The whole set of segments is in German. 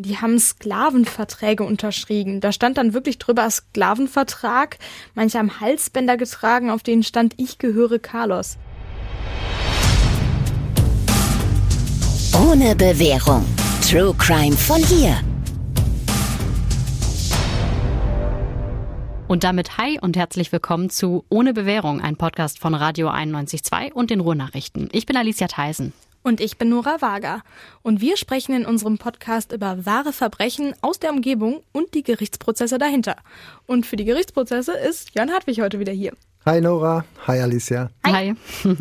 Die haben Sklavenverträge unterschrieben. Da stand dann wirklich drüber Sklavenvertrag. Manche haben Halsbänder getragen, auf denen stand Ich gehöre Carlos. Ohne Bewährung. True Crime von hier. Und damit hi und herzlich willkommen zu Ohne Bewährung, ein Podcast von Radio 91.2 und den Ruhrnachrichten. Ich bin Alicia Theisen. Und ich bin Nora Wager. Und wir sprechen in unserem Podcast über wahre Verbrechen aus der Umgebung und die Gerichtsprozesse dahinter. Und für die Gerichtsprozesse ist Jörn Hartwig heute wieder hier. Hi Nora, hi Alicia. Hi. hi.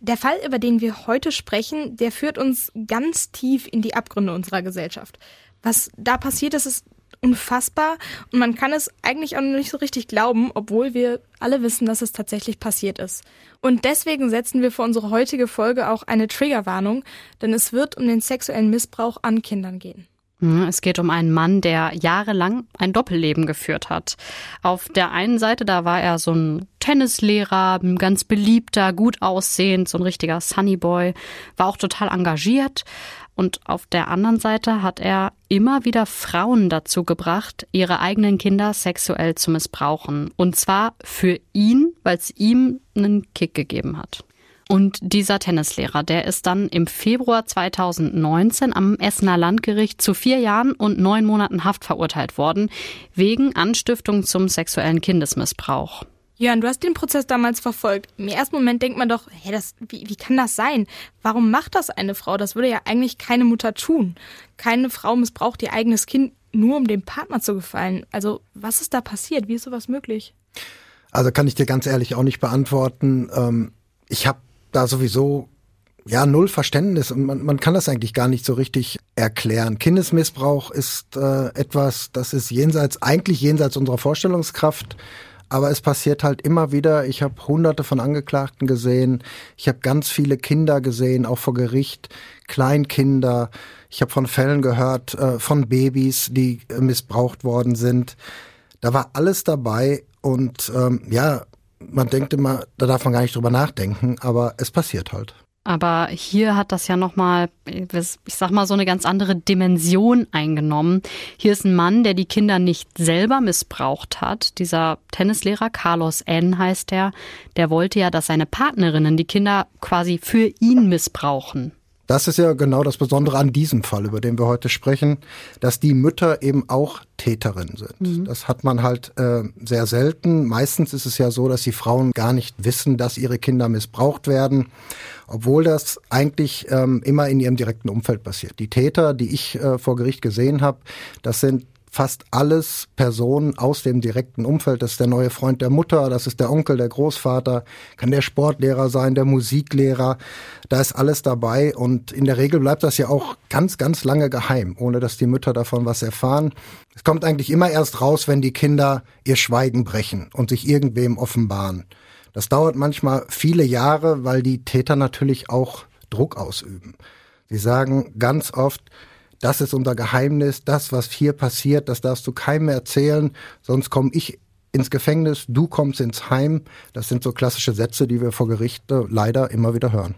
Der Fall, über den wir heute sprechen, der führt uns ganz tief in die Abgründe unserer Gesellschaft. Was da passiert ist, ist unfassbar und man kann es eigentlich auch noch nicht so richtig glauben, obwohl wir alle wissen, dass es tatsächlich passiert ist. Und deswegen setzen wir für unsere heutige Folge auch eine Triggerwarnung, denn es wird um den sexuellen Missbrauch an Kindern gehen. Hm, es geht um einen Mann, der jahrelang ein Doppelleben geführt hat. Auf der einen Seite, da war er so ein Tennislehrer, ein ganz beliebter, gut aussehend, so ein richtiger Sunnyboy, war auch total engagiert. Und auf der anderen Seite hat er immer wieder Frauen dazu gebracht, ihre eigenen Kinder sexuell zu missbrauchen. Und zwar für ihn, weil es ihm einen Kick gegeben hat. Und dieser Tennislehrer, der ist dann im Februar 2019 am Essener Landgericht zu vier Jahren und neun Monaten Haft verurteilt worden, wegen Anstiftung zum sexuellen Kindesmissbrauch. Jörn, du hast den Prozess damals verfolgt. Im ersten Moment denkt man doch, hä, das, wie, wie kann das sein? Warum macht das eine Frau? Das würde ja eigentlich keine Mutter tun. Keine Frau missbraucht ihr eigenes Kind nur, um dem Partner zu gefallen. Also, was ist da passiert? Wie ist sowas möglich? Also kann ich dir ganz ehrlich auch nicht beantworten. Ähm, ich habe da sowieso ja null Verständnis und man, man kann das eigentlich gar nicht so richtig erklären. Kindesmissbrauch ist äh, etwas, das ist jenseits, eigentlich jenseits unserer Vorstellungskraft. Aber es passiert halt immer wieder. Ich habe hunderte von Angeklagten gesehen. Ich habe ganz viele Kinder gesehen, auch vor Gericht, Kleinkinder. Ich habe von Fällen gehört, äh, von Babys, die äh, missbraucht worden sind. Da war alles dabei und ähm, ja, man denkt immer, da darf man gar nicht drüber nachdenken, aber es passiert halt. Aber hier hat das ja nochmal, ich sag mal, so eine ganz andere Dimension eingenommen. Hier ist ein Mann, der die Kinder nicht selber missbraucht hat. Dieser Tennislehrer, Carlos N. heißt der, der wollte ja, dass seine Partnerinnen die Kinder quasi für ihn missbrauchen. Das ist ja genau das Besondere an diesem Fall, über den wir heute sprechen, dass die Mütter eben auch Täterinnen sind. Mhm. Das hat man halt äh, sehr selten. Meistens ist es ja so, dass die Frauen gar nicht wissen, dass ihre Kinder missbraucht werden, obwohl das eigentlich ähm, immer in ihrem direkten Umfeld passiert. Die Täter, die ich äh, vor Gericht gesehen habe, das sind fast alles Personen aus dem direkten Umfeld. Das ist der neue Freund der Mutter, das ist der Onkel, der Großvater, kann der Sportlehrer sein, der Musiklehrer. Da ist alles dabei und in der Regel bleibt das ja auch ganz, ganz lange geheim, ohne dass die Mütter davon was erfahren. Es kommt eigentlich immer erst raus, wenn die Kinder ihr Schweigen brechen und sich irgendwem offenbaren. Das dauert manchmal viele Jahre, weil die Täter natürlich auch Druck ausüben. Sie sagen ganz oft, das ist unser Geheimnis, das, was hier passiert, das darfst du keinem erzählen, sonst komme ich ins Gefängnis, du kommst ins Heim. Das sind so klassische Sätze, die wir vor Gericht leider immer wieder hören.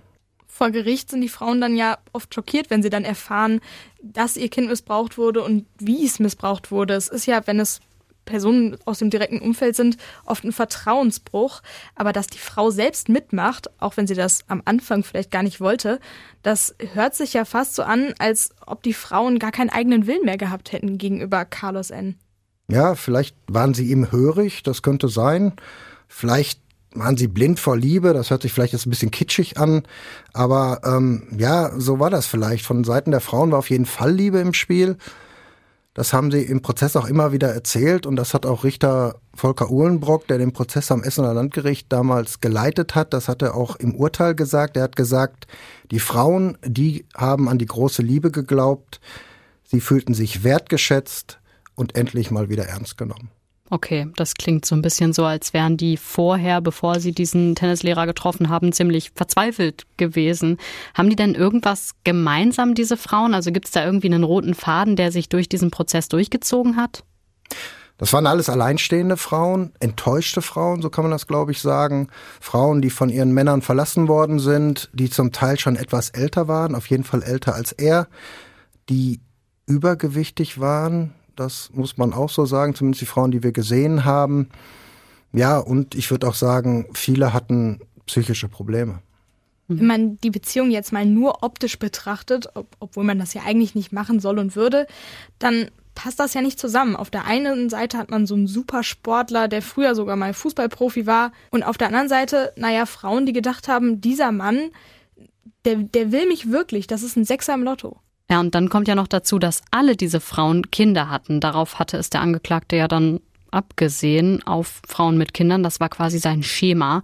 Vor Gericht sind die Frauen dann ja oft schockiert, wenn sie dann erfahren, dass ihr Kind missbraucht wurde und wie es missbraucht wurde. Es ist ja, wenn es Personen aus dem direkten Umfeld sind, oft ein Vertrauensbruch. Aber dass die Frau selbst mitmacht, auch wenn sie das am Anfang vielleicht gar nicht wollte, das hört sich ja fast so an, als ob die Frauen gar keinen eigenen Willen mehr gehabt hätten gegenüber Carlos N. Ja, vielleicht waren sie ihm hörig, das könnte sein. Vielleicht waren sie blind vor Liebe, das hört sich vielleicht jetzt ein bisschen kitschig an, aber ähm, ja, so war das vielleicht. Von Seiten der Frauen war auf jeden Fall Liebe im Spiel. Das haben sie im Prozess auch immer wieder erzählt und das hat auch Richter Volker Uhlenbrock, der den Prozess am Essener Landgericht damals geleitet hat, das hat er auch im Urteil gesagt. Er hat gesagt, die Frauen, die haben an die große Liebe geglaubt, sie fühlten sich wertgeschätzt und endlich mal wieder ernst genommen. Okay, das klingt so ein bisschen so, als wären die vorher, bevor sie diesen Tennislehrer getroffen haben, ziemlich verzweifelt gewesen. Haben die denn irgendwas gemeinsam, diese Frauen? Also gibt es da irgendwie einen roten Faden, der sich durch diesen Prozess durchgezogen hat? Das waren alles alleinstehende Frauen, enttäuschte Frauen, so kann man das, glaube ich, sagen. Frauen, die von ihren Männern verlassen worden sind, die zum Teil schon etwas älter waren, auf jeden Fall älter als er, die übergewichtig waren. Das muss man auch so sagen, zumindest die Frauen, die wir gesehen haben. Ja, und ich würde auch sagen, viele hatten psychische Probleme. Wenn man die Beziehung jetzt mal nur optisch betrachtet, ob, obwohl man das ja eigentlich nicht machen soll und würde, dann passt das ja nicht zusammen. Auf der einen Seite hat man so einen Supersportler, der früher sogar mal Fußballprofi war. Und auf der anderen Seite, naja, Frauen, die gedacht haben, dieser Mann, der, der will mich wirklich, das ist ein Sechser im Lotto. Ja, und dann kommt ja noch dazu, dass alle diese Frauen Kinder hatten. Darauf hatte es der Angeklagte ja dann abgesehen, auf Frauen mit Kindern. Das war quasi sein Schema.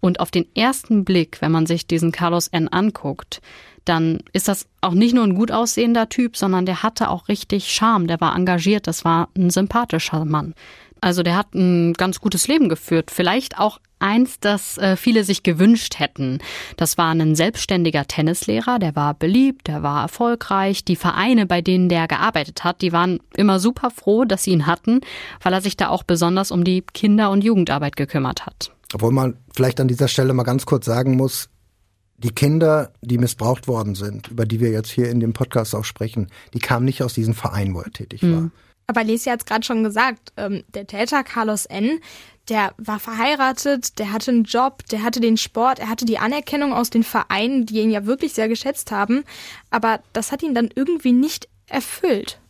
Und auf den ersten Blick, wenn man sich diesen Carlos N. anguckt, dann ist das auch nicht nur ein gut aussehender Typ, sondern der hatte auch richtig Charme, der war engagiert, das war ein sympathischer Mann. Also der hat ein ganz gutes Leben geführt. Vielleicht auch eins, das äh, viele sich gewünscht hätten. Das war ein selbstständiger Tennislehrer, der war beliebt, der war erfolgreich. Die Vereine, bei denen der gearbeitet hat, die waren immer super froh, dass sie ihn hatten, weil er sich da auch besonders um die Kinder- und Jugendarbeit gekümmert hat. Obwohl man vielleicht an dieser Stelle mal ganz kurz sagen muss, die Kinder, die missbraucht worden sind, über die wir jetzt hier in dem Podcast auch sprechen, die kamen nicht aus diesem Verein, wo er tätig mhm. war. Aber Lesi hat es gerade schon gesagt, ähm, der Täter Carlos N., der war verheiratet, der hatte einen Job, der hatte den Sport, er hatte die Anerkennung aus den Vereinen, die ihn ja wirklich sehr geschätzt haben. Aber das hat ihn dann irgendwie nicht erfüllt.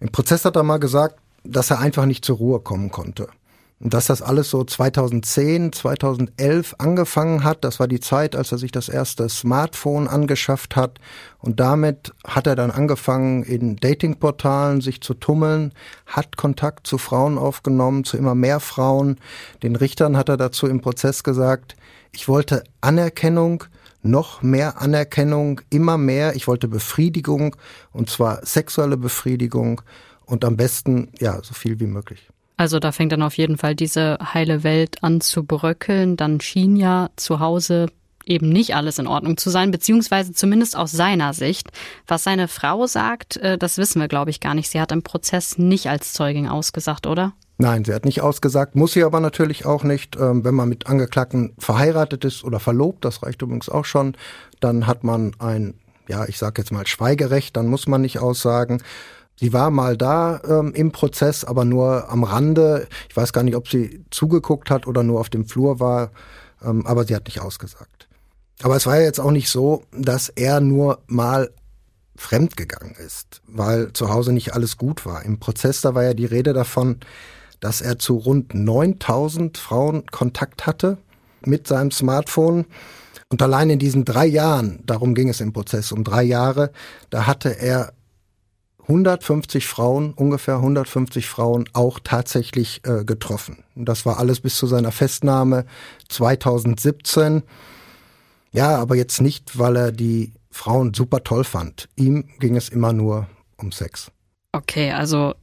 Im Prozess hat er mal gesagt, dass er einfach nicht zur Ruhe kommen konnte. Dass das alles so 2010, 2011 angefangen hat, das war die Zeit, als er sich das erste Smartphone angeschafft hat. Und damit hat er dann angefangen, in Datingportalen sich zu tummeln, hat Kontakt zu Frauen aufgenommen, zu immer mehr Frauen. Den Richtern hat er dazu im Prozess gesagt, ich wollte Anerkennung, noch mehr Anerkennung, immer mehr. Ich wollte Befriedigung, und zwar sexuelle Befriedigung und am besten, ja, so viel wie möglich. Also da fängt dann auf jeden Fall diese heile Welt an zu bröckeln. Dann schien ja zu Hause eben nicht alles in Ordnung zu sein, beziehungsweise zumindest aus seiner Sicht. Was seine Frau sagt, äh, das wissen wir, glaube ich, gar nicht. Sie hat im Prozess nicht als Zeugin ausgesagt, oder? Nein, sie hat nicht ausgesagt, muss sie aber natürlich auch nicht. Ähm, wenn man mit Angeklagten verheiratet ist oder verlobt, das reicht übrigens auch schon, dann hat man ein, ja, ich sage jetzt mal Schweigerecht, dann muss man nicht aussagen. Sie war mal da ähm, im Prozess, aber nur am Rande. Ich weiß gar nicht, ob sie zugeguckt hat oder nur auf dem Flur war, ähm, aber sie hat nicht ausgesagt. Aber es war ja jetzt auch nicht so, dass er nur mal fremdgegangen ist, weil zu Hause nicht alles gut war. Im Prozess, da war ja die Rede davon, dass er zu rund 9000 Frauen Kontakt hatte mit seinem Smartphone. Und allein in diesen drei Jahren, darum ging es im Prozess, um drei Jahre, da hatte er 150 Frauen, ungefähr 150 Frauen auch tatsächlich äh, getroffen. Das war alles bis zu seiner Festnahme 2017. Ja, aber jetzt nicht, weil er die Frauen super toll fand. Ihm ging es immer nur um Sex. Okay, also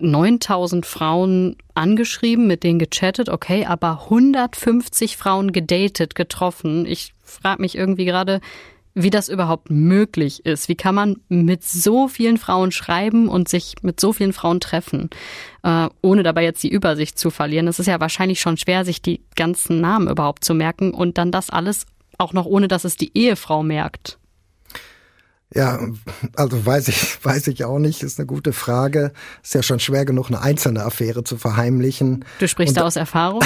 9000 Frauen angeschrieben, mit denen gechattet, okay, aber 150 Frauen gedatet, getroffen. Ich frage mich irgendwie gerade, wie das überhaupt möglich ist. Wie kann man mit so vielen Frauen schreiben und sich mit so vielen Frauen treffen, äh, ohne dabei jetzt die Übersicht zu verlieren? Es ist ja wahrscheinlich schon schwer, sich die ganzen Namen überhaupt zu merken und dann das alles auch noch ohne, dass es die Ehefrau merkt. Ja, also weiß ich, weiß ich auch nicht, ist eine gute Frage. Ist ja schon schwer genug, eine einzelne Affäre zu verheimlichen. Du sprichst da aus Erfahrung?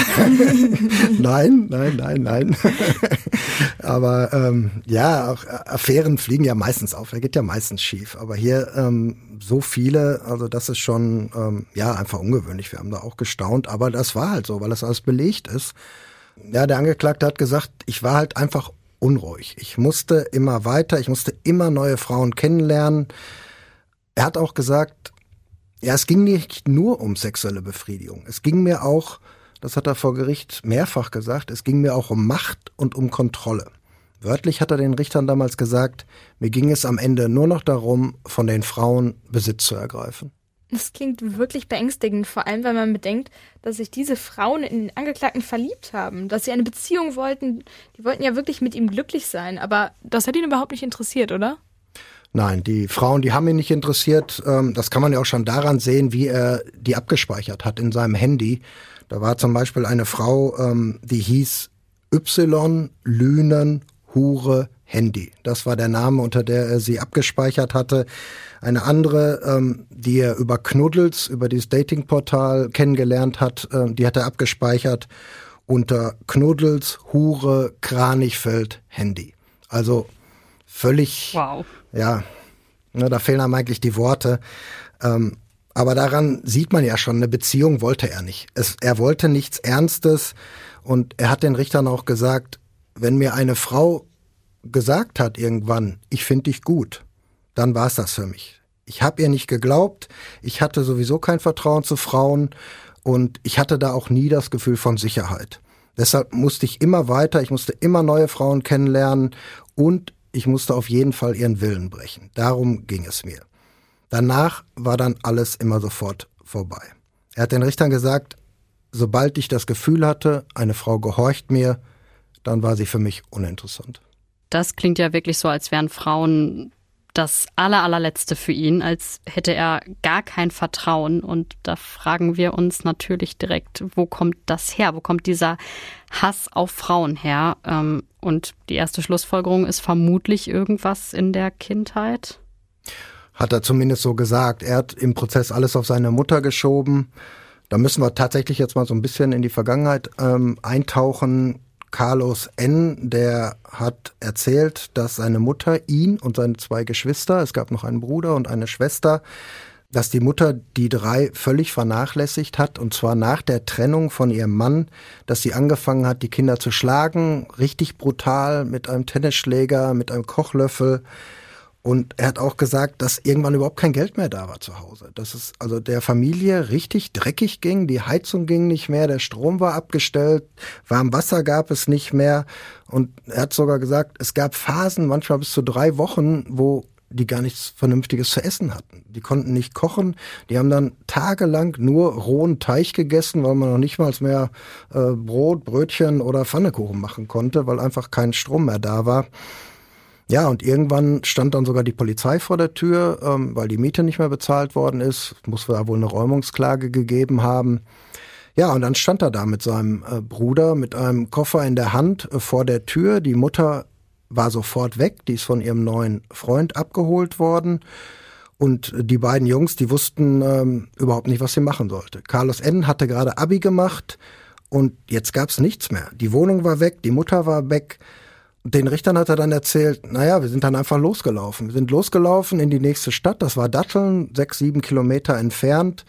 nein, nein, nein, nein. Aber ähm, ja, auch Affären fliegen ja meistens auf, da geht ja meistens schief. Aber hier ähm, so viele, also das ist schon ähm, ja einfach ungewöhnlich. Wir haben da auch gestaunt, aber das war halt so, weil das alles belegt ist. Ja, der Angeklagte hat gesagt, ich war halt einfach unruhig. Ich musste immer weiter, ich musste immer neue Frauen kennenlernen. Er hat auch gesagt, ja, es ging nicht nur um sexuelle Befriedigung. Es ging mir auch, das hat er vor Gericht mehrfach gesagt, es ging mir auch um Macht und um Kontrolle. Wörtlich hat er den Richtern damals gesagt, mir ging es am Ende nur noch darum, von den Frauen Besitz zu ergreifen. Das klingt wirklich beängstigend, vor allem wenn man bedenkt, dass sich diese Frauen in den Angeklagten verliebt haben, dass sie eine Beziehung wollten. Die wollten ja wirklich mit ihm glücklich sein, aber das hat ihn überhaupt nicht interessiert, oder? Nein, die Frauen, die haben ihn nicht interessiert. Ähm, das kann man ja auch schon daran sehen, wie er die abgespeichert hat in seinem Handy. Da war zum Beispiel eine Frau, ähm, die hieß Y Lünen Hure, Handy. Das war der Name, unter der er sie abgespeichert hatte. Eine andere, ähm, die er über Knuddels, über dieses Datingportal kennengelernt hat, ähm, die hat er abgespeichert unter Knuddels, Hure, Kranichfeld, Handy. Also völlig, wow. ja, ne, da fehlen einem eigentlich die Worte. Ähm, aber daran sieht man ja schon, eine Beziehung wollte er nicht. Es, er wollte nichts Ernstes und er hat den Richtern auch gesagt, wenn mir eine Frau gesagt hat irgendwann, ich finde dich gut, dann war es das für mich. Ich habe ihr nicht geglaubt, ich hatte sowieso kein Vertrauen zu Frauen und ich hatte da auch nie das Gefühl von Sicherheit. Deshalb musste ich immer weiter, ich musste immer neue Frauen kennenlernen und ich musste auf jeden Fall ihren Willen brechen. Darum ging es mir. Danach war dann alles immer sofort vorbei. Er hat den Richtern gesagt, sobald ich das Gefühl hatte, eine Frau gehorcht mir, dann war sie für mich uninteressant. Das klingt ja wirklich so, als wären Frauen das aller, allerletzte für ihn, als hätte er gar kein Vertrauen. Und da fragen wir uns natürlich direkt, wo kommt das her? Wo kommt dieser Hass auf Frauen her? Ähm, und die erste Schlussfolgerung ist vermutlich irgendwas in der Kindheit. Hat er zumindest so gesagt. Er hat im Prozess alles auf seine Mutter geschoben. Da müssen wir tatsächlich jetzt mal so ein bisschen in die Vergangenheit ähm, eintauchen. Carlos N., der hat erzählt, dass seine Mutter ihn und seine zwei Geschwister, es gab noch einen Bruder und eine Schwester, dass die Mutter die drei völlig vernachlässigt hat, und zwar nach der Trennung von ihrem Mann, dass sie angefangen hat, die Kinder zu schlagen, richtig brutal, mit einem Tennisschläger, mit einem Kochlöffel. Und er hat auch gesagt, dass irgendwann überhaupt kein Geld mehr da war zu Hause. Dass es also der Familie richtig dreckig ging, die Heizung ging nicht mehr, der Strom war abgestellt, warm Wasser gab es nicht mehr. Und er hat sogar gesagt, es gab Phasen, manchmal bis zu drei Wochen, wo die gar nichts Vernünftiges zu essen hatten. Die konnten nicht kochen, die haben dann tagelang nur rohen Teig gegessen, weil man noch nicht mal mehr äh, Brot, Brötchen oder Pfannekuchen machen konnte, weil einfach kein Strom mehr da war. Ja, und irgendwann stand dann sogar die Polizei vor der Tür, ähm, weil die Miete nicht mehr bezahlt worden ist. Muss da wohl eine Räumungsklage gegeben haben. Ja, und dann stand er da mit seinem äh, Bruder mit einem Koffer in der Hand äh, vor der Tür. Die Mutter war sofort weg, die ist von ihrem neuen Freund abgeholt worden. Und die beiden Jungs, die wussten ähm, überhaupt nicht, was sie machen sollte. Carlos N. hatte gerade Abi gemacht und jetzt gab's nichts mehr. Die Wohnung war weg, die Mutter war weg den Richtern hat er dann erzählt, naja, wir sind dann einfach losgelaufen. Wir sind losgelaufen in die nächste Stadt, das war Datteln, sechs, sieben Kilometer entfernt.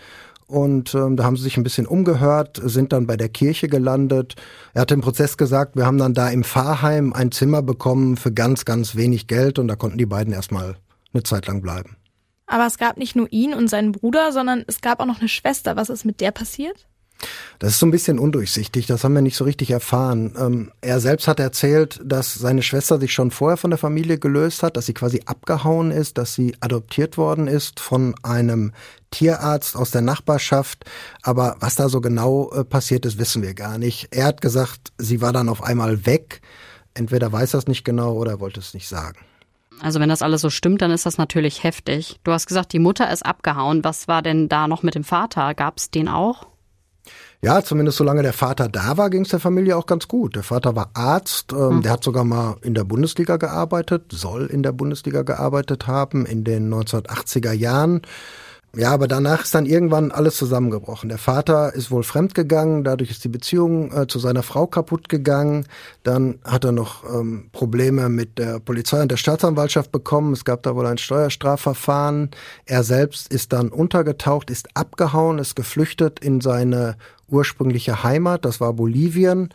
Und ähm, da haben sie sich ein bisschen umgehört, sind dann bei der Kirche gelandet. Er hat im Prozess gesagt, wir haben dann da im Pfarrheim ein Zimmer bekommen für ganz, ganz wenig Geld und da konnten die beiden erstmal eine Zeit lang bleiben. Aber es gab nicht nur ihn und seinen Bruder, sondern es gab auch noch eine Schwester. Was ist mit der passiert? Das ist so ein bisschen undurchsichtig, das haben wir nicht so richtig erfahren. Ähm, er selbst hat erzählt, dass seine Schwester sich schon vorher von der Familie gelöst hat, dass sie quasi abgehauen ist, dass sie adoptiert worden ist von einem Tierarzt aus der Nachbarschaft. Aber was da so genau äh, passiert ist, wissen wir gar nicht. Er hat gesagt, sie war dann auf einmal weg. Entweder weiß er es nicht genau oder wollte es nicht sagen. Also wenn das alles so stimmt, dann ist das natürlich heftig. Du hast gesagt, die Mutter ist abgehauen. Was war denn da noch mit dem Vater? Gab es den auch? Ja, zumindest solange der Vater da war, ging es der Familie auch ganz gut. Der Vater war Arzt, ähm, mhm. der hat sogar mal in der Bundesliga gearbeitet, soll in der Bundesliga gearbeitet haben in den 1980er Jahren. Ja, aber danach ist dann irgendwann alles zusammengebrochen. Der Vater ist wohl fremdgegangen, dadurch ist die Beziehung äh, zu seiner Frau kaputt gegangen. Dann hat er noch ähm, Probleme mit der Polizei und der Staatsanwaltschaft bekommen. Es gab da wohl ein Steuerstrafverfahren. Er selbst ist dann untergetaucht, ist abgehauen, ist geflüchtet in seine ursprüngliche Heimat, das war Bolivien.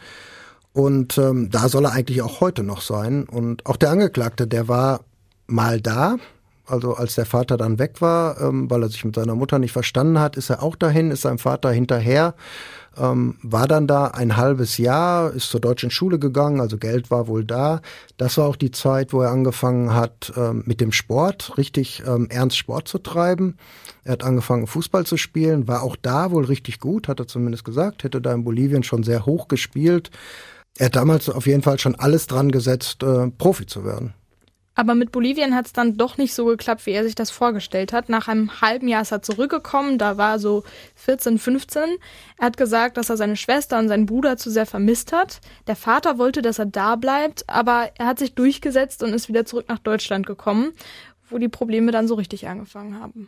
Und ähm, da soll er eigentlich auch heute noch sein. Und auch der Angeklagte, der war mal da, also als der Vater dann weg war, ähm, weil er sich mit seiner Mutter nicht verstanden hat, ist er auch dahin, ist seinem Vater hinterher, ähm, war dann da ein halbes Jahr, ist zur deutschen Schule gegangen, also Geld war wohl da. Das war auch die Zeit, wo er angefangen hat ähm, mit dem Sport, richtig ähm, ernst Sport zu treiben. Er hat angefangen Fußball zu spielen, war auch da wohl richtig gut, hat er zumindest gesagt, hätte da in Bolivien schon sehr hoch gespielt. Er hat damals auf jeden Fall schon alles dran gesetzt, äh, Profi zu werden. Aber mit Bolivien hat es dann doch nicht so geklappt, wie er sich das vorgestellt hat. Nach einem halben Jahr ist er zurückgekommen, da war er so 14, 15. Er hat gesagt, dass er seine Schwester und seinen Bruder zu sehr vermisst hat. Der Vater wollte, dass er da bleibt, aber er hat sich durchgesetzt und ist wieder zurück nach Deutschland gekommen, wo die Probleme dann so richtig angefangen haben.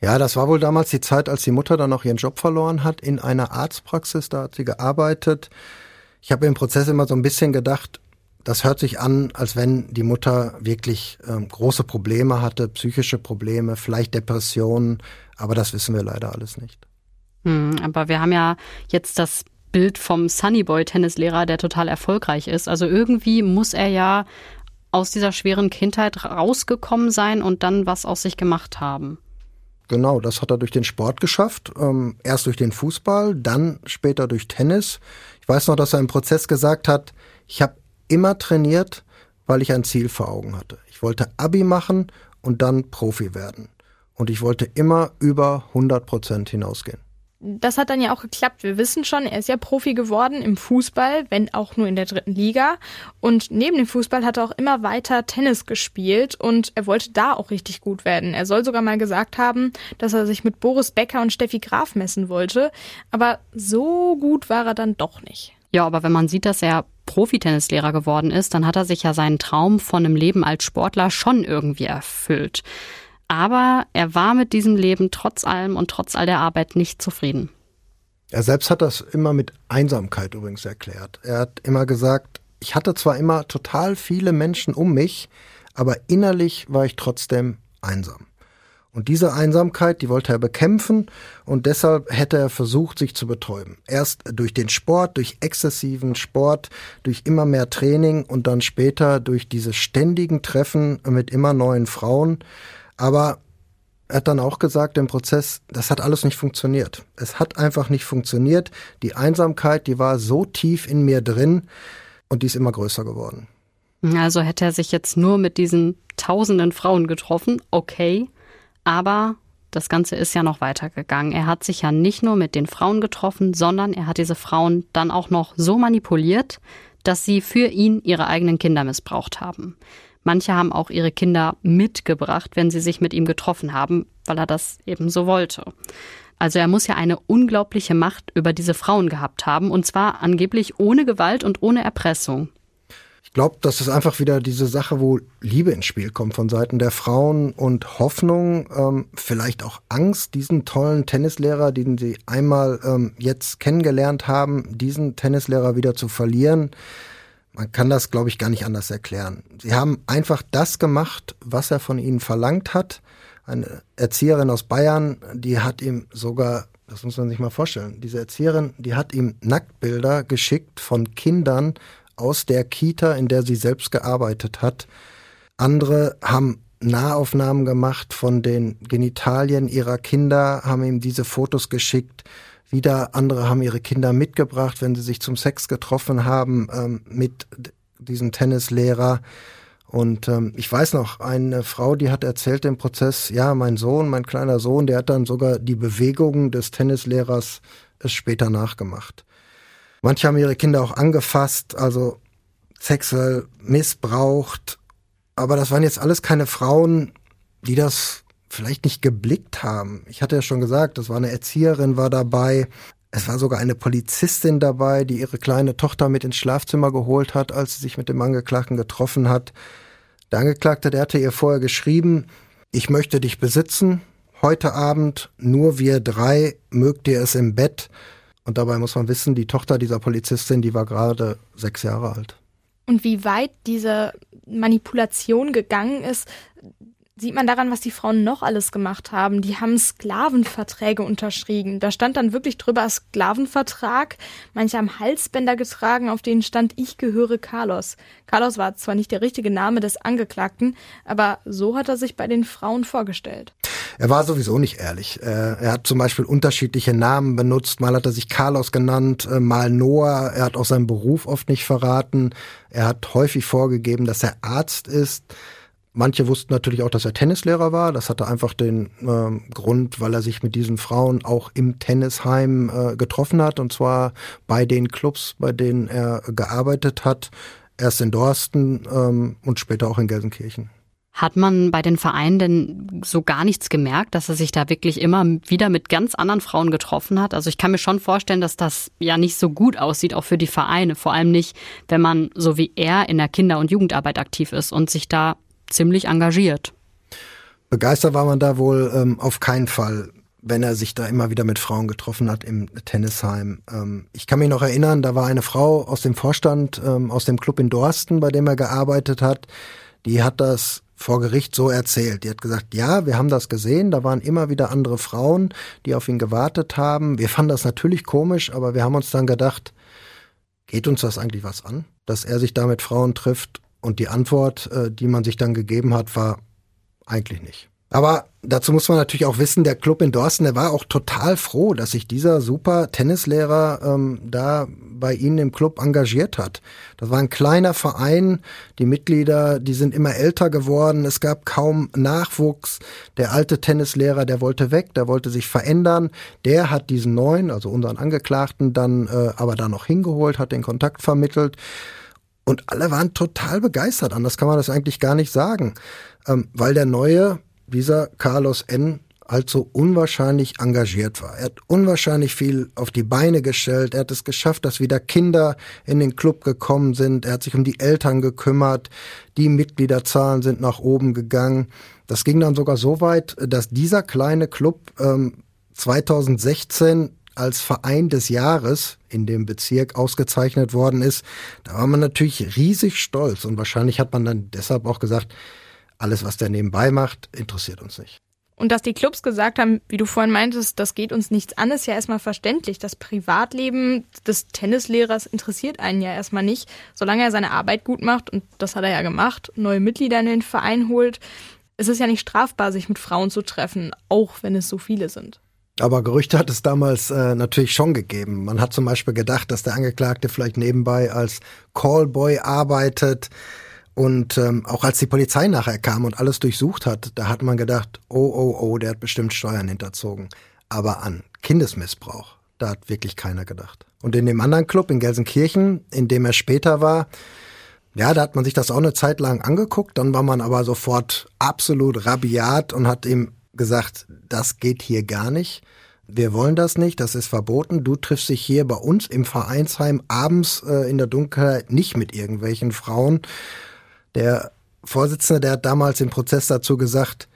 Ja, das war wohl damals die Zeit, als die Mutter dann auch ihren Job verloren hat in einer Arztpraxis. Da hat sie gearbeitet. Ich habe im Prozess immer so ein bisschen gedacht, das hört sich an, als wenn die Mutter wirklich ähm, große Probleme hatte, psychische Probleme, vielleicht Depressionen, aber das wissen wir leider alles nicht. Hm, aber wir haben ja jetzt das Bild vom Sunnyboy-Tennislehrer, der total erfolgreich ist. Also irgendwie muss er ja aus dieser schweren Kindheit rausgekommen sein und dann was aus sich gemacht haben. Genau, das hat er durch den Sport geschafft. Ähm, erst durch den Fußball, dann später durch Tennis. Ich weiß noch, dass er im Prozess gesagt hat, ich habe immer trainiert, weil ich ein Ziel vor Augen hatte. Ich wollte Abi machen und dann Profi werden. Und ich wollte immer über 100 Prozent hinausgehen. Das hat dann ja auch geklappt. Wir wissen schon, er ist ja Profi geworden im Fußball, wenn auch nur in der dritten Liga. Und neben dem Fußball hat er auch immer weiter Tennis gespielt und er wollte da auch richtig gut werden. Er soll sogar mal gesagt haben, dass er sich mit Boris Becker und Steffi Graf messen wollte. Aber so gut war er dann doch nicht. Ja, aber wenn man sieht, dass er Profitennislehrer geworden ist, dann hat er sich ja seinen Traum von einem Leben als Sportler schon irgendwie erfüllt. Aber er war mit diesem Leben trotz allem und trotz all der Arbeit nicht zufrieden. Er selbst hat das immer mit Einsamkeit übrigens erklärt. Er hat immer gesagt, ich hatte zwar immer total viele Menschen um mich, aber innerlich war ich trotzdem einsam. Und diese Einsamkeit, die wollte er bekämpfen und deshalb hätte er versucht, sich zu betäuben. Erst durch den Sport, durch exzessiven Sport, durch immer mehr Training und dann später durch diese ständigen Treffen mit immer neuen Frauen. Aber er hat dann auch gesagt im Prozess, das hat alles nicht funktioniert. Es hat einfach nicht funktioniert. Die Einsamkeit, die war so tief in mir drin und die ist immer größer geworden. Also hätte er sich jetzt nur mit diesen tausenden Frauen getroffen, okay. Aber das Ganze ist ja noch weitergegangen. Er hat sich ja nicht nur mit den Frauen getroffen, sondern er hat diese Frauen dann auch noch so manipuliert, dass sie für ihn ihre eigenen Kinder missbraucht haben. Manche haben auch ihre Kinder mitgebracht, wenn sie sich mit ihm getroffen haben, weil er das eben so wollte. Also er muss ja eine unglaubliche Macht über diese Frauen gehabt haben, und zwar angeblich ohne Gewalt und ohne Erpressung glaube, das ist einfach wieder diese Sache, wo Liebe ins Spiel kommt von Seiten der Frauen und Hoffnung, ähm, vielleicht auch Angst, diesen tollen Tennislehrer, den sie einmal ähm, jetzt kennengelernt haben, diesen Tennislehrer wieder zu verlieren. Man kann das, glaube ich, gar nicht anders erklären. Sie haben einfach das gemacht, was er von ihnen verlangt hat. Eine Erzieherin aus Bayern, die hat ihm sogar das muss man sich mal vorstellen. Diese Erzieherin, die hat ihm Nacktbilder geschickt von Kindern aus der Kita, in der sie selbst gearbeitet hat. Andere haben Nahaufnahmen gemacht von den Genitalien ihrer Kinder, haben ihm diese Fotos geschickt. Wieder andere haben ihre Kinder mitgebracht, wenn sie sich zum Sex getroffen haben ähm, mit diesem Tennislehrer. Und ähm, ich weiß noch, eine Frau, die hat erzählt im Prozess, ja, mein Sohn, mein kleiner Sohn, der hat dann sogar die Bewegungen des Tennislehrers es später nachgemacht. Manche haben ihre Kinder auch angefasst, also sexuell missbraucht. Aber das waren jetzt alles keine Frauen, die das vielleicht nicht geblickt haben. Ich hatte ja schon gesagt, das war eine Erzieherin war dabei. Es war sogar eine Polizistin dabei, die ihre kleine Tochter mit ins Schlafzimmer geholt hat, als sie sich mit dem Angeklagten getroffen hat. Der Angeklagte, der hatte ihr vorher geschrieben, ich möchte dich besitzen. Heute Abend nur wir drei, mögt ihr es im Bett. Und dabei muss man wissen, die Tochter dieser Polizistin, die war gerade sechs Jahre alt. Und wie weit diese Manipulation gegangen ist, sieht man daran, was die Frauen noch alles gemacht haben. Die haben Sklavenverträge unterschrieben. Da stand dann wirklich drüber Sklavenvertrag. Manche haben Halsbänder getragen, auf denen stand Ich gehöre Carlos. Carlos war zwar nicht der richtige Name des Angeklagten, aber so hat er sich bei den Frauen vorgestellt. Er war sowieso nicht ehrlich. Äh, er hat zum Beispiel unterschiedliche Namen benutzt. Mal hat er sich Carlos genannt, äh, mal Noah. Er hat auch seinen Beruf oft nicht verraten. Er hat häufig vorgegeben, dass er Arzt ist. Manche wussten natürlich auch, dass er Tennislehrer war. Das hatte einfach den äh, Grund, weil er sich mit diesen Frauen auch im Tennisheim äh, getroffen hat. Und zwar bei den Clubs, bei denen er gearbeitet hat. Erst in Dorsten ähm, und später auch in Gelsenkirchen. Hat man bei den Vereinen denn so gar nichts gemerkt, dass er sich da wirklich immer wieder mit ganz anderen Frauen getroffen hat? Also ich kann mir schon vorstellen, dass das ja nicht so gut aussieht, auch für die Vereine. Vor allem nicht, wenn man so wie er in der Kinder- und Jugendarbeit aktiv ist und sich da ziemlich engagiert. Begeistert war man da wohl ähm, auf keinen Fall, wenn er sich da immer wieder mit Frauen getroffen hat im Tennisheim. Ähm, ich kann mich noch erinnern, da war eine Frau aus dem Vorstand, ähm, aus dem Club in Dorsten, bei dem er gearbeitet hat. Die hat das vor Gericht so erzählt. Die hat gesagt, ja, wir haben das gesehen, da waren immer wieder andere Frauen, die auf ihn gewartet haben. Wir fanden das natürlich komisch, aber wir haben uns dann gedacht, geht uns das eigentlich was an, dass er sich da mit Frauen trifft? Und die Antwort, äh, die man sich dann gegeben hat, war eigentlich nicht. Aber dazu muss man natürlich auch wissen, der Club in Dorsten, der war auch total froh, dass sich dieser super Tennislehrer ähm, da bei ihnen im Club engagiert hat. Das war ein kleiner Verein, die Mitglieder, die sind immer älter geworden, es gab kaum Nachwuchs. Der alte Tennislehrer, der wollte weg, der wollte sich verändern. Der hat diesen neuen, also unseren Angeklagten, dann äh, aber da noch hingeholt, hat den Kontakt vermittelt. Und alle waren total begeistert, anders kann man das eigentlich gar nicht sagen, ähm, weil der neue, dieser Carlos N., halt so unwahrscheinlich engagiert war. Er hat unwahrscheinlich viel auf die Beine gestellt. Er hat es geschafft, dass wieder Kinder in den Club gekommen sind. Er hat sich um die Eltern gekümmert. Die Mitgliederzahlen sind nach oben gegangen. Das ging dann sogar so weit, dass dieser kleine Club ähm, 2016 als Verein des Jahres in dem Bezirk ausgezeichnet worden ist, da war man natürlich riesig stolz und wahrscheinlich hat man dann deshalb auch gesagt, alles, was der nebenbei macht, interessiert uns nicht. Und dass die Clubs gesagt haben, wie du vorhin meintest, das geht uns nichts an, ist ja erstmal verständlich. Das Privatleben des Tennislehrers interessiert einen ja erstmal nicht. Solange er seine Arbeit gut macht, und das hat er ja gemacht, neue Mitglieder in den Verein holt, ist es ja nicht strafbar, sich mit Frauen zu treffen, auch wenn es so viele sind. Aber Gerüchte hat es damals äh, natürlich schon gegeben. Man hat zum Beispiel gedacht, dass der Angeklagte vielleicht nebenbei als Callboy arbeitet. Und ähm, auch als die Polizei nachher kam und alles durchsucht hat, da hat man gedacht, oh, oh, oh, der hat bestimmt Steuern hinterzogen. Aber an Kindesmissbrauch, da hat wirklich keiner gedacht. Und in dem anderen Club in Gelsenkirchen, in dem er später war, ja, da hat man sich das auch eine Zeit lang angeguckt, dann war man aber sofort absolut rabiat und hat ihm gesagt, das geht hier gar nicht. Wir wollen das nicht, das ist verboten. Du triffst dich hier bei uns im Vereinsheim abends äh, in der Dunkelheit nicht mit irgendwelchen Frauen. Der Vorsitzende, der hat damals im Prozess dazu gesagt,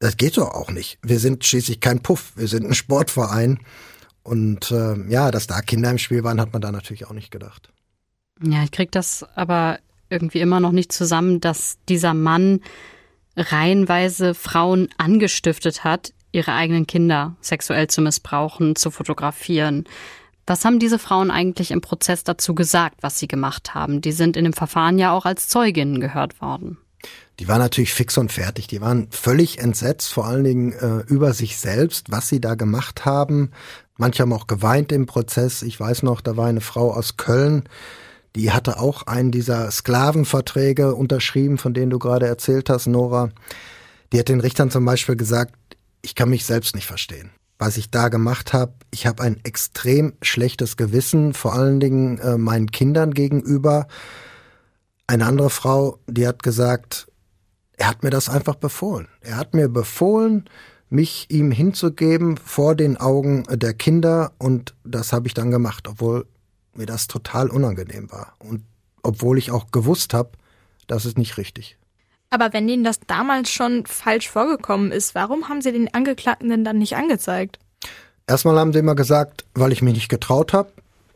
das geht doch auch nicht. Wir sind schließlich kein Puff, wir sind ein Sportverein. Und äh, ja, dass da Kinder im Spiel waren, hat man da natürlich auch nicht gedacht. Ja, ich krieg das aber irgendwie immer noch nicht zusammen, dass dieser Mann reihenweise Frauen angestiftet hat, ihre eigenen Kinder sexuell zu missbrauchen, zu fotografieren. Was haben diese Frauen eigentlich im Prozess dazu gesagt, was sie gemacht haben? Die sind in dem Verfahren ja auch als Zeuginnen gehört worden. Die waren natürlich fix und fertig. Die waren völlig entsetzt, vor allen Dingen äh, über sich selbst, was sie da gemacht haben. Manche haben auch geweint im Prozess. Ich weiß noch, da war eine Frau aus Köln, die hatte auch einen dieser Sklavenverträge unterschrieben, von denen du gerade erzählt hast, Nora. Die hat den Richtern zum Beispiel gesagt, ich kann mich selbst nicht verstehen. Was ich da gemacht habe, ich habe ein extrem schlechtes Gewissen, vor allen Dingen äh, meinen Kindern gegenüber. Eine andere Frau, die hat gesagt, er hat mir das einfach befohlen. Er hat mir befohlen, mich ihm hinzugeben vor den Augen der Kinder und das habe ich dann gemacht, obwohl mir das total unangenehm war. Und obwohl ich auch gewusst habe, das ist nicht richtig. Aber wenn denen das damals schon falsch vorgekommen ist, warum haben sie den Angeklagten denn dann nicht angezeigt? Erstmal haben sie immer gesagt, weil ich mich nicht getraut habe.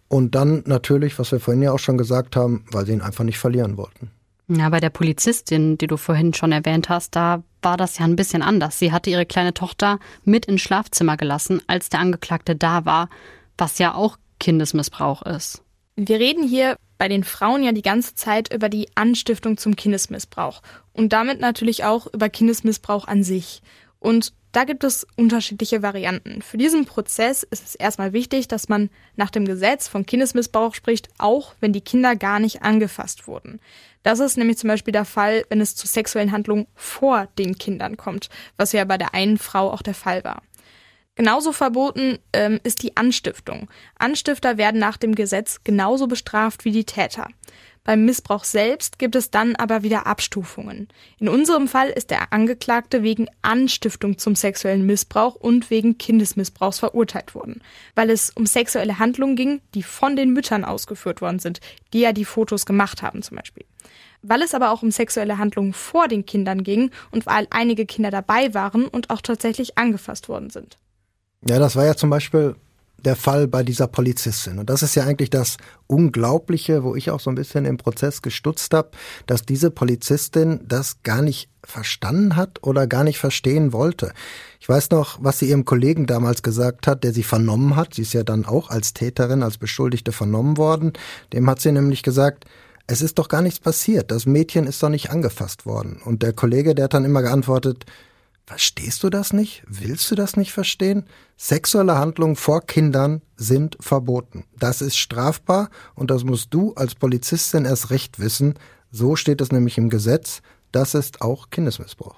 Und dann natürlich, was wir vorhin ja auch schon gesagt haben, weil sie ihn einfach nicht verlieren wollten. Ja, bei der Polizistin, die du vorhin schon erwähnt hast, da war das ja ein bisschen anders. Sie hatte ihre kleine Tochter mit ins Schlafzimmer gelassen, als der Angeklagte da war, was ja auch Kindesmissbrauch ist. Wir reden hier bei den Frauen ja die ganze Zeit über die Anstiftung zum Kindesmissbrauch und damit natürlich auch über Kindesmissbrauch an sich. Und da gibt es unterschiedliche Varianten. Für diesen Prozess ist es erstmal wichtig, dass man nach dem Gesetz von Kindesmissbrauch spricht, auch wenn die Kinder gar nicht angefasst wurden. Das ist nämlich zum Beispiel der Fall, wenn es zu sexuellen Handlungen vor den Kindern kommt, was ja bei der einen Frau auch der Fall war. Genauso verboten ähm, ist die Anstiftung. Anstifter werden nach dem Gesetz genauso bestraft wie die Täter. Beim Missbrauch selbst gibt es dann aber wieder Abstufungen. In unserem Fall ist der Angeklagte wegen Anstiftung zum sexuellen Missbrauch und wegen Kindesmissbrauchs verurteilt worden, weil es um sexuelle Handlungen ging, die von den Müttern ausgeführt worden sind, die ja die Fotos gemacht haben zum Beispiel. Weil es aber auch um sexuelle Handlungen vor den Kindern ging und weil einige Kinder dabei waren und auch tatsächlich angefasst worden sind. Ja, das war ja zum Beispiel der Fall bei dieser Polizistin. Und das ist ja eigentlich das Unglaubliche, wo ich auch so ein bisschen im Prozess gestutzt habe, dass diese Polizistin das gar nicht verstanden hat oder gar nicht verstehen wollte. Ich weiß noch, was sie ihrem Kollegen damals gesagt hat, der sie vernommen hat. Sie ist ja dann auch als Täterin, als Beschuldigte vernommen worden. Dem hat sie nämlich gesagt, es ist doch gar nichts passiert. Das Mädchen ist doch nicht angefasst worden. Und der Kollege, der hat dann immer geantwortet, Verstehst du das nicht? Willst du das nicht verstehen? Sexuelle Handlungen vor Kindern sind verboten. Das ist strafbar und das musst du als Polizistin erst recht wissen. So steht es nämlich im Gesetz. Das ist auch Kindesmissbrauch.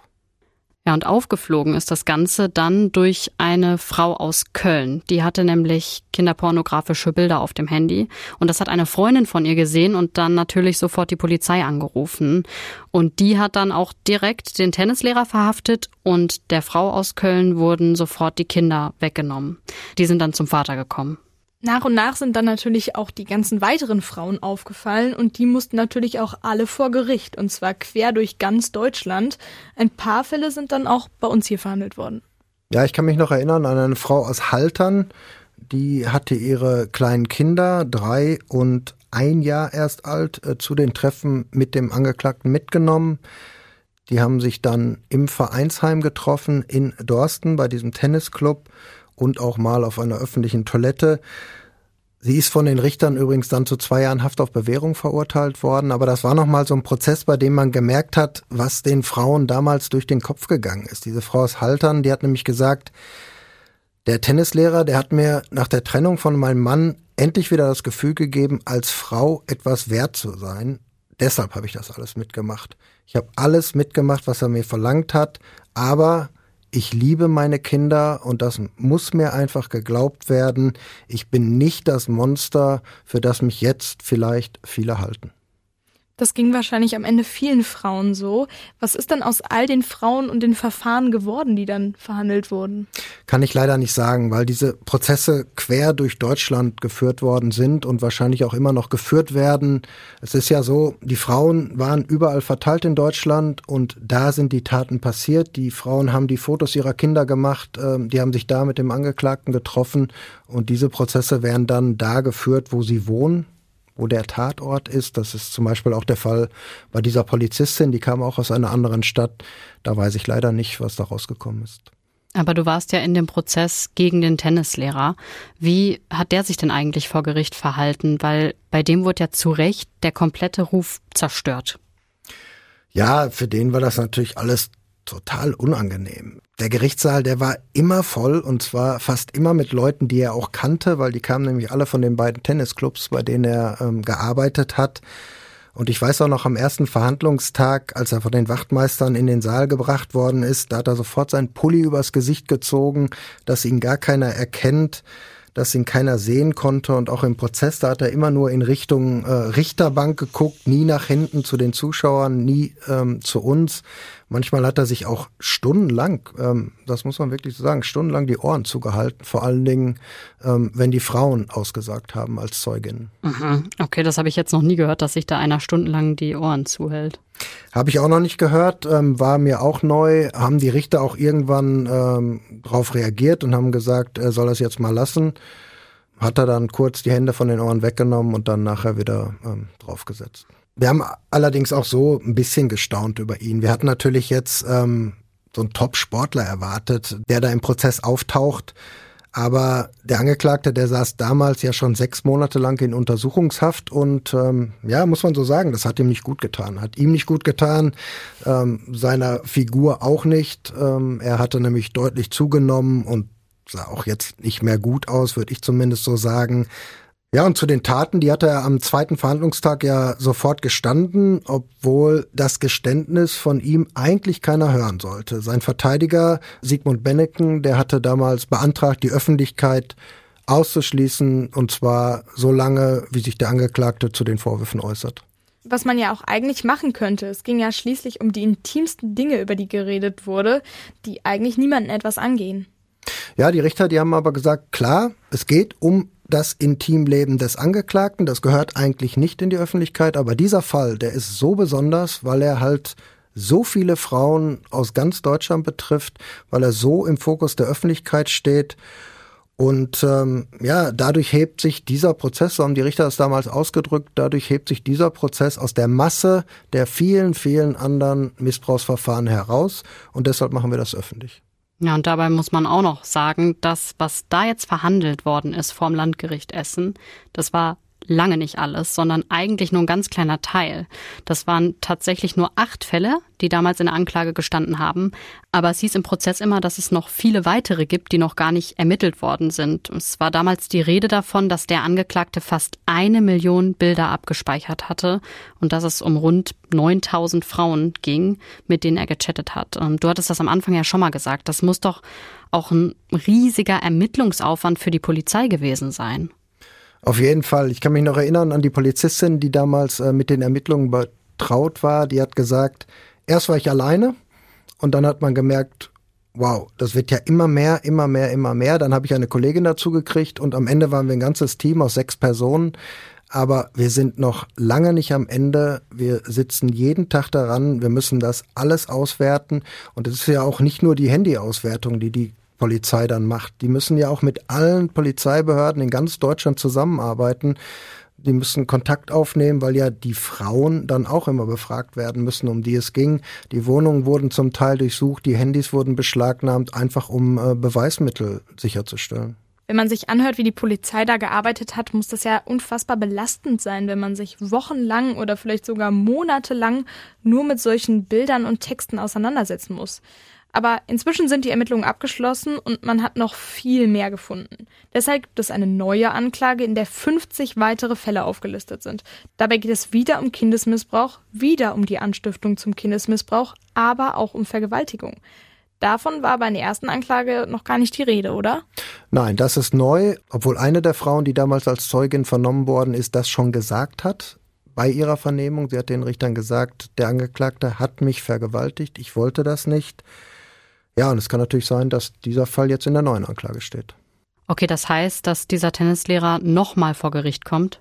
Ja, und aufgeflogen ist das Ganze dann durch eine Frau aus Köln. Die hatte nämlich kinderpornografische Bilder auf dem Handy. Und das hat eine Freundin von ihr gesehen und dann natürlich sofort die Polizei angerufen. Und die hat dann auch direkt den Tennislehrer verhaftet und der Frau aus Köln wurden sofort die Kinder weggenommen. Die sind dann zum Vater gekommen. Nach und nach sind dann natürlich auch die ganzen weiteren Frauen aufgefallen und die mussten natürlich auch alle vor Gericht und zwar quer durch ganz Deutschland. Ein paar Fälle sind dann auch bei uns hier verhandelt worden. Ja, ich kann mich noch erinnern an eine Frau aus Haltern, die hatte ihre kleinen Kinder, drei und ein Jahr erst alt, äh, zu den Treffen mit dem Angeklagten mitgenommen. Die haben sich dann im Vereinsheim getroffen in Dorsten bei diesem Tennisclub und auch mal auf einer öffentlichen Toilette. Sie ist von den Richtern übrigens dann zu zwei Jahren Haft auf Bewährung verurteilt worden, aber das war nochmal so ein Prozess, bei dem man gemerkt hat, was den Frauen damals durch den Kopf gegangen ist. Diese Frau aus Haltern, die hat nämlich gesagt, der Tennislehrer, der hat mir nach der Trennung von meinem Mann endlich wieder das Gefühl gegeben, als Frau etwas wert zu sein. Deshalb habe ich das alles mitgemacht. Ich habe alles mitgemacht, was er mir verlangt hat, aber ich liebe meine Kinder und das muss mir einfach geglaubt werden. Ich bin nicht das Monster, für das mich jetzt vielleicht viele halten. Das ging wahrscheinlich am Ende vielen Frauen so. Was ist dann aus all den Frauen und den Verfahren geworden, die dann verhandelt wurden? Kann ich leider nicht sagen, weil diese Prozesse quer durch Deutschland geführt worden sind und wahrscheinlich auch immer noch geführt werden. Es ist ja so, die Frauen waren überall verteilt in Deutschland und da sind die Taten passiert. Die Frauen haben die Fotos ihrer Kinder gemacht, ähm, die haben sich da mit dem Angeklagten getroffen und diese Prozesse werden dann da geführt, wo sie wohnen wo der Tatort ist. Das ist zum Beispiel auch der Fall bei dieser Polizistin, die kam auch aus einer anderen Stadt. Da weiß ich leider nicht, was da rausgekommen ist. Aber du warst ja in dem Prozess gegen den Tennislehrer. Wie hat der sich denn eigentlich vor Gericht verhalten? Weil bei dem wurde ja zu Recht der komplette Ruf zerstört. Ja, für den war das natürlich alles total unangenehm. Der Gerichtssaal, der war immer voll und zwar fast immer mit Leuten, die er auch kannte, weil die kamen nämlich alle von den beiden Tennisclubs, bei denen er ähm, gearbeitet hat. Und ich weiß auch noch am ersten Verhandlungstag, als er von den Wachtmeistern in den Saal gebracht worden ist, da hat er sofort sein Pulli übers Gesicht gezogen, dass ihn gar keiner erkennt dass ihn keiner sehen konnte und auch im Prozess, da hat er immer nur in Richtung äh, Richterbank geguckt, nie nach hinten zu den Zuschauern, nie ähm, zu uns. Manchmal hat er sich auch stundenlang, ähm, das muss man wirklich so sagen, stundenlang die Ohren zugehalten, vor allen Dingen, ähm, wenn die Frauen ausgesagt haben als Zeuginnen. Mhm. Okay, das habe ich jetzt noch nie gehört, dass sich da einer stundenlang die Ohren zuhält. Habe ich auch noch nicht gehört, ähm, war mir auch neu, haben die Richter auch irgendwann ähm, darauf reagiert und haben gesagt, er soll das jetzt mal lassen. Hat er dann kurz die Hände von den Ohren weggenommen und dann nachher wieder ähm, draufgesetzt. Wir haben allerdings auch so ein bisschen gestaunt über ihn. Wir hatten natürlich jetzt ähm, so einen Top-Sportler erwartet, der da im Prozess auftaucht. Aber der Angeklagte, der saß damals ja schon sechs Monate lang in Untersuchungshaft und ähm, ja, muss man so sagen, das hat ihm nicht gut getan. Hat ihm nicht gut getan, ähm, seiner Figur auch nicht. Ähm, er hatte nämlich deutlich zugenommen und sah auch jetzt nicht mehr gut aus, würde ich zumindest so sagen. Ja, und zu den Taten, die hat er am zweiten Verhandlungstag ja sofort gestanden, obwohl das Geständnis von ihm eigentlich keiner hören sollte. Sein Verteidiger Sigmund Benneken, der hatte damals beantragt, die Öffentlichkeit auszuschließen, und zwar so lange, wie sich der Angeklagte zu den Vorwürfen äußert. was man ja auch eigentlich machen könnte. Es ging ja schließlich um die intimsten Dinge, über die geredet wurde, die eigentlich niemanden etwas angehen. Ja, die Richter, die haben aber gesagt, klar, es geht um das Intimleben des Angeklagten, das gehört eigentlich nicht in die Öffentlichkeit, aber dieser Fall, der ist so besonders, weil er halt so viele Frauen aus ganz Deutschland betrifft, weil er so im Fokus der Öffentlichkeit steht. Und ähm, ja, dadurch hebt sich dieser Prozess, so haben die Richter das damals ausgedrückt, dadurch hebt sich dieser Prozess aus der Masse der vielen, vielen anderen Missbrauchsverfahren heraus. Und deshalb machen wir das öffentlich. Ja, und dabei muss man auch noch sagen, dass was da jetzt verhandelt worden ist vorm Landgericht Essen, das war lange nicht alles, sondern eigentlich nur ein ganz kleiner Teil. Das waren tatsächlich nur acht Fälle, die damals in der Anklage gestanden haben. Aber es hieß im Prozess immer, dass es noch viele weitere gibt, die noch gar nicht ermittelt worden sind. Es war damals die Rede davon, dass der Angeklagte fast eine Million Bilder abgespeichert hatte und dass es um rund 9000 Frauen ging, mit denen er gechattet hat. Du hattest das am Anfang ja schon mal gesagt. Das muss doch auch ein riesiger Ermittlungsaufwand für die Polizei gewesen sein. Auf jeden Fall. Ich kann mich noch erinnern an die Polizistin, die damals äh, mit den Ermittlungen betraut war. Die hat gesagt, erst war ich alleine und dann hat man gemerkt, wow, das wird ja immer mehr, immer mehr, immer mehr. Dann habe ich eine Kollegin dazu gekriegt und am Ende waren wir ein ganzes Team aus sechs Personen. Aber wir sind noch lange nicht am Ende. Wir sitzen jeden Tag daran. Wir müssen das alles auswerten. Und es ist ja auch nicht nur die Handyauswertung, die die Polizei dann macht. Die müssen ja auch mit allen Polizeibehörden in ganz Deutschland zusammenarbeiten. Die müssen Kontakt aufnehmen, weil ja die Frauen dann auch immer befragt werden müssen, um die es ging. Die Wohnungen wurden zum Teil durchsucht, die Handys wurden beschlagnahmt, einfach um äh, Beweismittel sicherzustellen. Wenn man sich anhört, wie die Polizei da gearbeitet hat, muss das ja unfassbar belastend sein, wenn man sich wochenlang oder vielleicht sogar monatelang nur mit solchen Bildern und Texten auseinandersetzen muss. Aber inzwischen sind die Ermittlungen abgeschlossen und man hat noch viel mehr gefunden. Deshalb gibt es eine neue Anklage, in der 50 weitere Fälle aufgelistet sind. Dabei geht es wieder um Kindesmissbrauch, wieder um die Anstiftung zum Kindesmissbrauch, aber auch um Vergewaltigung. Davon war bei der ersten Anklage noch gar nicht die Rede, oder? Nein, das ist neu, obwohl eine der Frauen, die damals als Zeugin vernommen worden ist, das schon gesagt hat bei ihrer Vernehmung. Sie hat den Richtern gesagt, der Angeklagte hat mich vergewaltigt, ich wollte das nicht. Ja, und es kann natürlich sein, dass dieser Fall jetzt in der neuen Anklage steht. Okay, das heißt, dass dieser Tennislehrer nochmal vor Gericht kommt?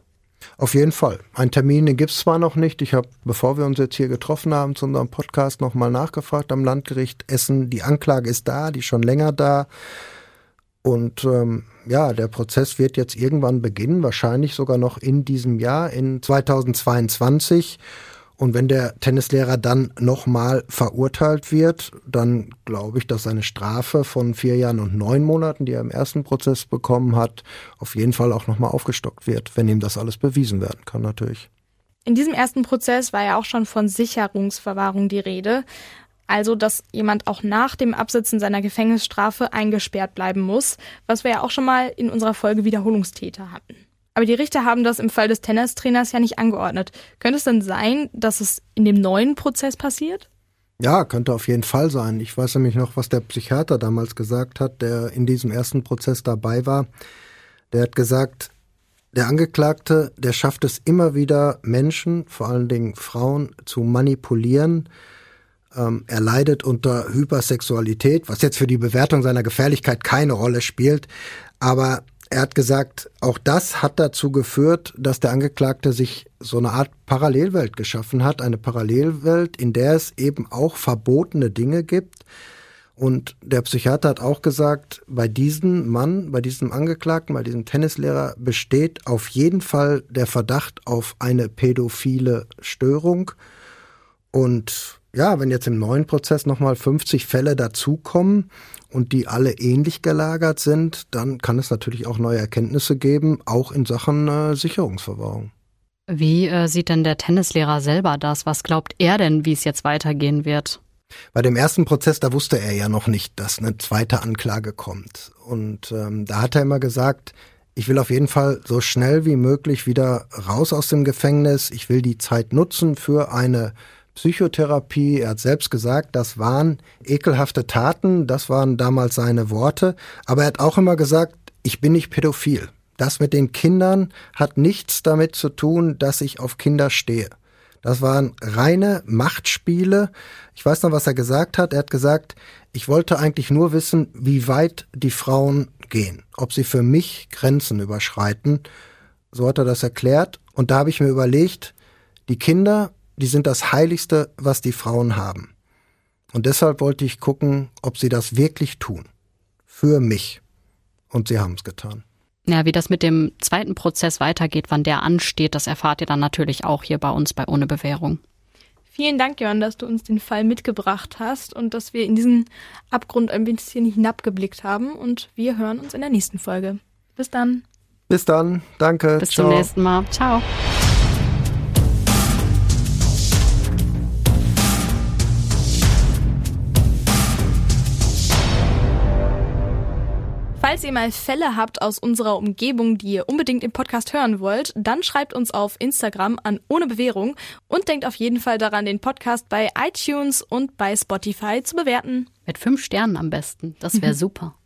Auf jeden Fall. Ein Termin, den gibt es zwar noch nicht. Ich habe, bevor wir uns jetzt hier getroffen haben zu unserem Podcast, nochmal nachgefragt am Landgericht Essen. Die Anklage ist da, die ist schon länger da. Und ähm, ja, der Prozess wird jetzt irgendwann beginnen, wahrscheinlich sogar noch in diesem Jahr, in 2022. Und wenn der Tennislehrer dann nochmal verurteilt wird, dann glaube ich, dass seine Strafe von vier Jahren und neun Monaten, die er im ersten Prozess bekommen hat, auf jeden Fall auch nochmal aufgestockt wird, wenn ihm das alles bewiesen werden kann natürlich. In diesem ersten Prozess war ja auch schon von Sicherungsverwahrung die Rede. Also, dass jemand auch nach dem Absitzen seiner Gefängnisstrafe eingesperrt bleiben muss, was wir ja auch schon mal in unserer Folge Wiederholungstäter hatten. Aber die Richter haben das im Fall des Tennistrainers ja nicht angeordnet. Könnte es denn sein, dass es in dem neuen Prozess passiert? Ja, könnte auf jeden Fall sein. Ich weiß nämlich noch, was der Psychiater damals gesagt hat, der in diesem ersten Prozess dabei war. Der hat gesagt, der Angeklagte, der schafft es immer wieder, Menschen, vor allen Dingen Frauen, zu manipulieren. Ähm, er leidet unter Hypersexualität, was jetzt für die Bewertung seiner Gefährlichkeit keine Rolle spielt. Aber er hat gesagt, auch das hat dazu geführt, dass der Angeklagte sich so eine Art Parallelwelt geschaffen hat, eine Parallelwelt, in der es eben auch verbotene Dinge gibt. Und der Psychiater hat auch gesagt, bei diesem Mann, bei diesem Angeklagten, bei diesem Tennislehrer besteht auf jeden Fall der Verdacht auf eine pädophile Störung. Und ja, wenn jetzt im neuen Prozess nochmal 50 Fälle dazukommen, und die alle ähnlich gelagert sind, dann kann es natürlich auch neue Erkenntnisse geben, auch in Sachen äh, Sicherungsverwahrung. Wie äh, sieht denn der Tennislehrer selber das? Was glaubt er denn, wie es jetzt weitergehen wird? Bei dem ersten Prozess, da wusste er ja noch nicht, dass eine zweite Anklage kommt. Und ähm, da hat er immer gesagt, ich will auf jeden Fall so schnell wie möglich wieder raus aus dem Gefängnis. Ich will die Zeit nutzen für eine Psychotherapie. Er hat selbst gesagt, das waren ekelhafte Taten, das waren damals seine Worte. Aber er hat auch immer gesagt, ich bin nicht pädophil. Das mit den Kindern hat nichts damit zu tun, dass ich auf Kinder stehe. Das waren reine Machtspiele. Ich weiß noch, was er gesagt hat. Er hat gesagt, ich wollte eigentlich nur wissen, wie weit die Frauen gehen, ob sie für mich Grenzen überschreiten. So hat er das erklärt. Und da habe ich mir überlegt, die Kinder, die sind das Heiligste, was die Frauen haben. Und deshalb wollte ich gucken, ob sie das wirklich tun. Für mich. Und sie haben es getan. Ja, wie das mit dem zweiten Prozess weitergeht, wann der ansteht, das erfahrt ihr dann natürlich auch hier bei uns bei Ohne Bewährung. Vielen Dank, Jörn, dass du uns den Fall mitgebracht hast und dass wir in diesen Abgrund ein bisschen hinabgeblickt haben. Und wir hören uns in der nächsten Folge. Bis dann. Bis dann. Danke. Bis Ciao. zum nächsten Mal. Ciao. Falls ihr mal Fälle habt aus unserer Umgebung, die ihr unbedingt im Podcast hören wollt, dann schreibt uns auf Instagram an ohne Bewährung und denkt auf jeden Fall daran, den Podcast bei iTunes und bei Spotify zu bewerten. Mit fünf Sternen am besten. Das wäre super.